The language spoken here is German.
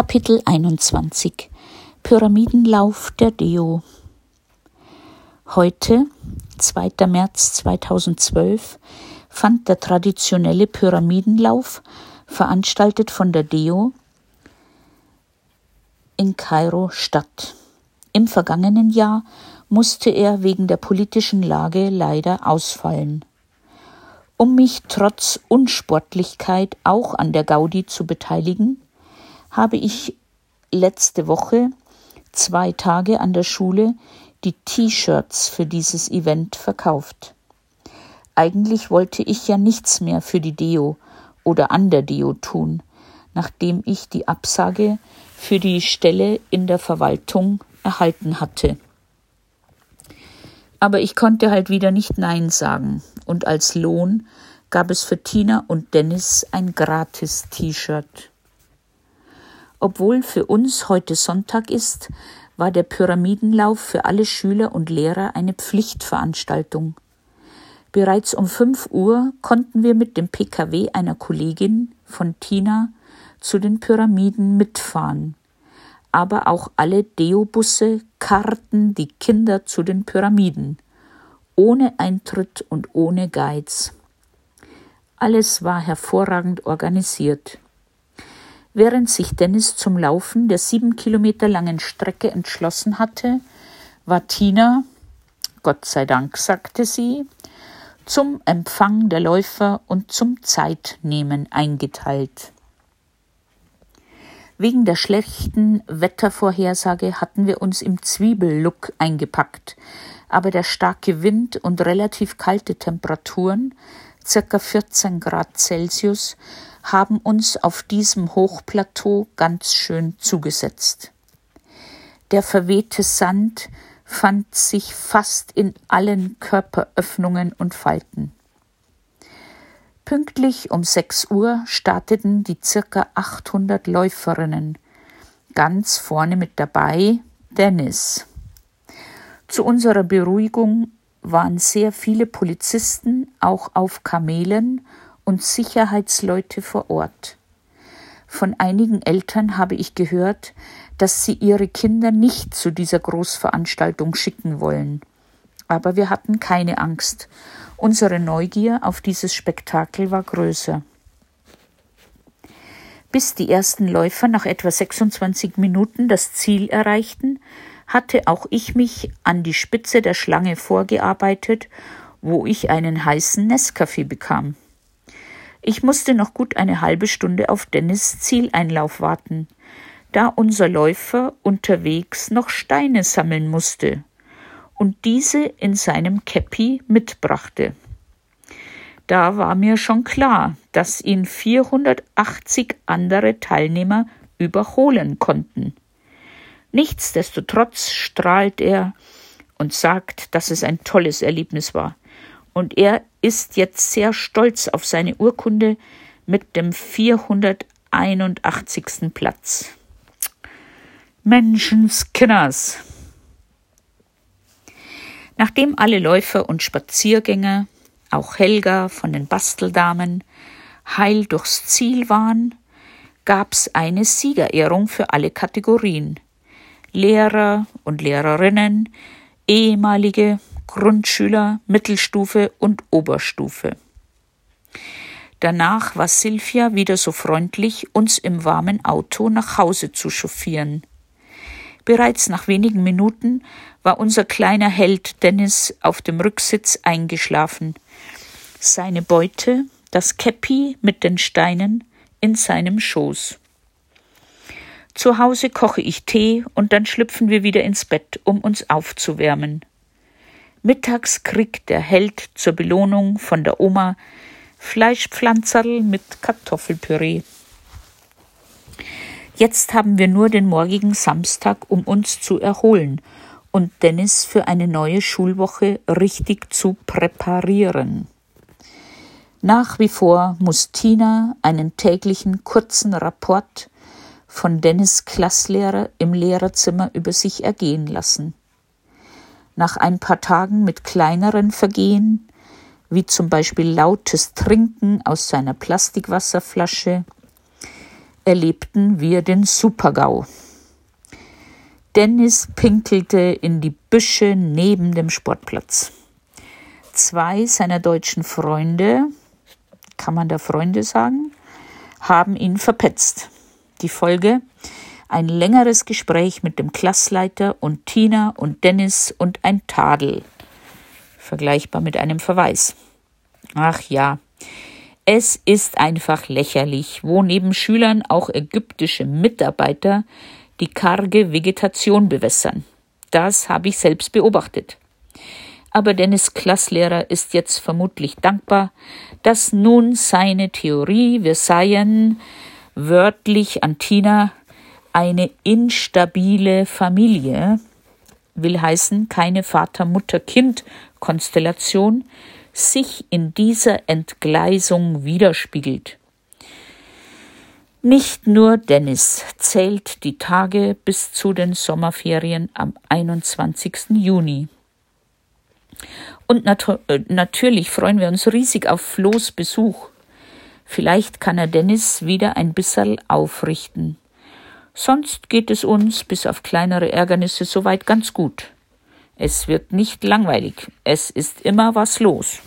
Kapitel 21 Pyramidenlauf der Deo Heute, 2. März 2012, fand der traditionelle Pyramidenlauf, veranstaltet von der Deo, in Kairo statt. Im vergangenen Jahr musste er wegen der politischen Lage leider ausfallen. Um mich trotz Unsportlichkeit auch an der Gaudi zu beteiligen, habe ich letzte Woche zwei Tage an der Schule die T-Shirts für dieses Event verkauft. Eigentlich wollte ich ja nichts mehr für die Deo oder an der Deo tun, nachdem ich die Absage für die Stelle in der Verwaltung erhalten hatte. Aber ich konnte halt wieder nicht Nein sagen, und als Lohn gab es für Tina und Dennis ein gratis T-Shirt. Obwohl für uns heute Sonntag ist, war der Pyramidenlauf für alle Schüler und Lehrer eine Pflichtveranstaltung. Bereits um fünf Uhr konnten wir mit dem Pkw einer Kollegin von Tina zu den Pyramiden mitfahren. Aber auch alle Deobusse karten die Kinder zu den Pyramiden. Ohne Eintritt und ohne Guides. Alles war hervorragend organisiert. Während sich Dennis zum Laufen der sieben Kilometer langen Strecke entschlossen hatte, war Tina, Gott sei Dank, sagte sie, zum Empfang der Läufer und zum Zeitnehmen eingeteilt. Wegen der schlechten Wettervorhersage hatten wir uns im Zwiebellook eingepackt, aber der starke Wind und relativ kalte Temperaturen, circa 14 Grad Celsius, haben uns auf diesem Hochplateau ganz schön zugesetzt. Der verwehte Sand fand sich fast in allen Körperöffnungen und Falten. Pünktlich um sechs Uhr starteten die circa 800 Läuferinnen. Ganz vorne mit dabei Dennis. Zu unserer Beruhigung waren sehr viele Polizisten auch auf Kamelen und Sicherheitsleute vor Ort. Von einigen Eltern habe ich gehört, dass sie ihre Kinder nicht zu dieser Großveranstaltung schicken wollen. Aber wir hatten keine Angst. Unsere Neugier auf dieses Spektakel war größer. Bis die ersten Läufer nach etwa 26 Minuten das Ziel erreichten, hatte auch ich mich an die Spitze der Schlange vorgearbeitet, wo ich einen heißen Nescafé bekam. Ich musste noch gut eine halbe Stunde auf Dennis Zieleinlauf warten, da unser Läufer unterwegs noch Steine sammeln musste und diese in seinem Käppi mitbrachte. Da war mir schon klar, dass ihn 480 andere Teilnehmer überholen konnten. Nichtsdestotrotz strahlt er und sagt, dass es ein tolles Erlebnis war und er ist jetzt sehr stolz auf seine Urkunde mit dem 481. Platz. Menschenskinners. Nachdem alle Läufer und Spaziergänger, auch Helga von den Basteldamen, heil durchs Ziel waren, gab's eine Siegerehrung für alle Kategorien. Lehrer und Lehrerinnen, ehemalige Grundschüler, Mittelstufe und Oberstufe. Danach war Silvia wieder so freundlich, uns im warmen Auto nach Hause zu chauffieren. Bereits nach wenigen Minuten war unser kleiner Held Dennis auf dem Rücksitz eingeschlafen. Seine Beute, das Käppi mit den Steinen, in seinem Schoß. Zu Hause koche ich Tee und dann schlüpfen wir wieder ins Bett, um uns aufzuwärmen. Mittags kriegt der Held zur Belohnung von der Oma Fleischpflanzerl mit Kartoffelpüree. Jetzt haben wir nur den morgigen Samstag, um uns zu erholen und Dennis für eine neue Schulwoche richtig zu präparieren. Nach wie vor muss Tina einen täglichen kurzen Rapport von Dennis Klasslehrer im Lehrerzimmer über sich ergehen lassen nach ein paar Tagen mit kleineren Vergehen, wie zum Beispiel lautes Trinken aus seiner Plastikwasserflasche, erlebten wir den Supergau. Dennis pinkelte in die Büsche neben dem Sportplatz. Zwei seiner deutschen Freunde, kann man da Freunde sagen, haben ihn verpetzt. Die Folge? Ein längeres Gespräch mit dem Klassleiter und Tina und Dennis und ein Tadel. Vergleichbar mit einem Verweis. Ach ja, es ist einfach lächerlich, wo neben Schülern auch ägyptische Mitarbeiter die karge Vegetation bewässern. Das habe ich selbst beobachtet. Aber Dennis Klasslehrer ist jetzt vermutlich dankbar, dass nun seine Theorie, wir seien wörtlich an Tina eine instabile Familie, will heißen keine Vater-Mutter-Kind-Konstellation, sich in dieser Entgleisung widerspiegelt. Nicht nur Dennis zählt die Tage bis zu den Sommerferien am 21. Juni. Und nat äh, natürlich freuen wir uns riesig auf Flo's Besuch. Vielleicht kann er Dennis wieder ein bisserl aufrichten. Sonst geht es uns bis auf kleinere Ärgernisse soweit ganz gut. Es wird nicht langweilig. Es ist immer was los.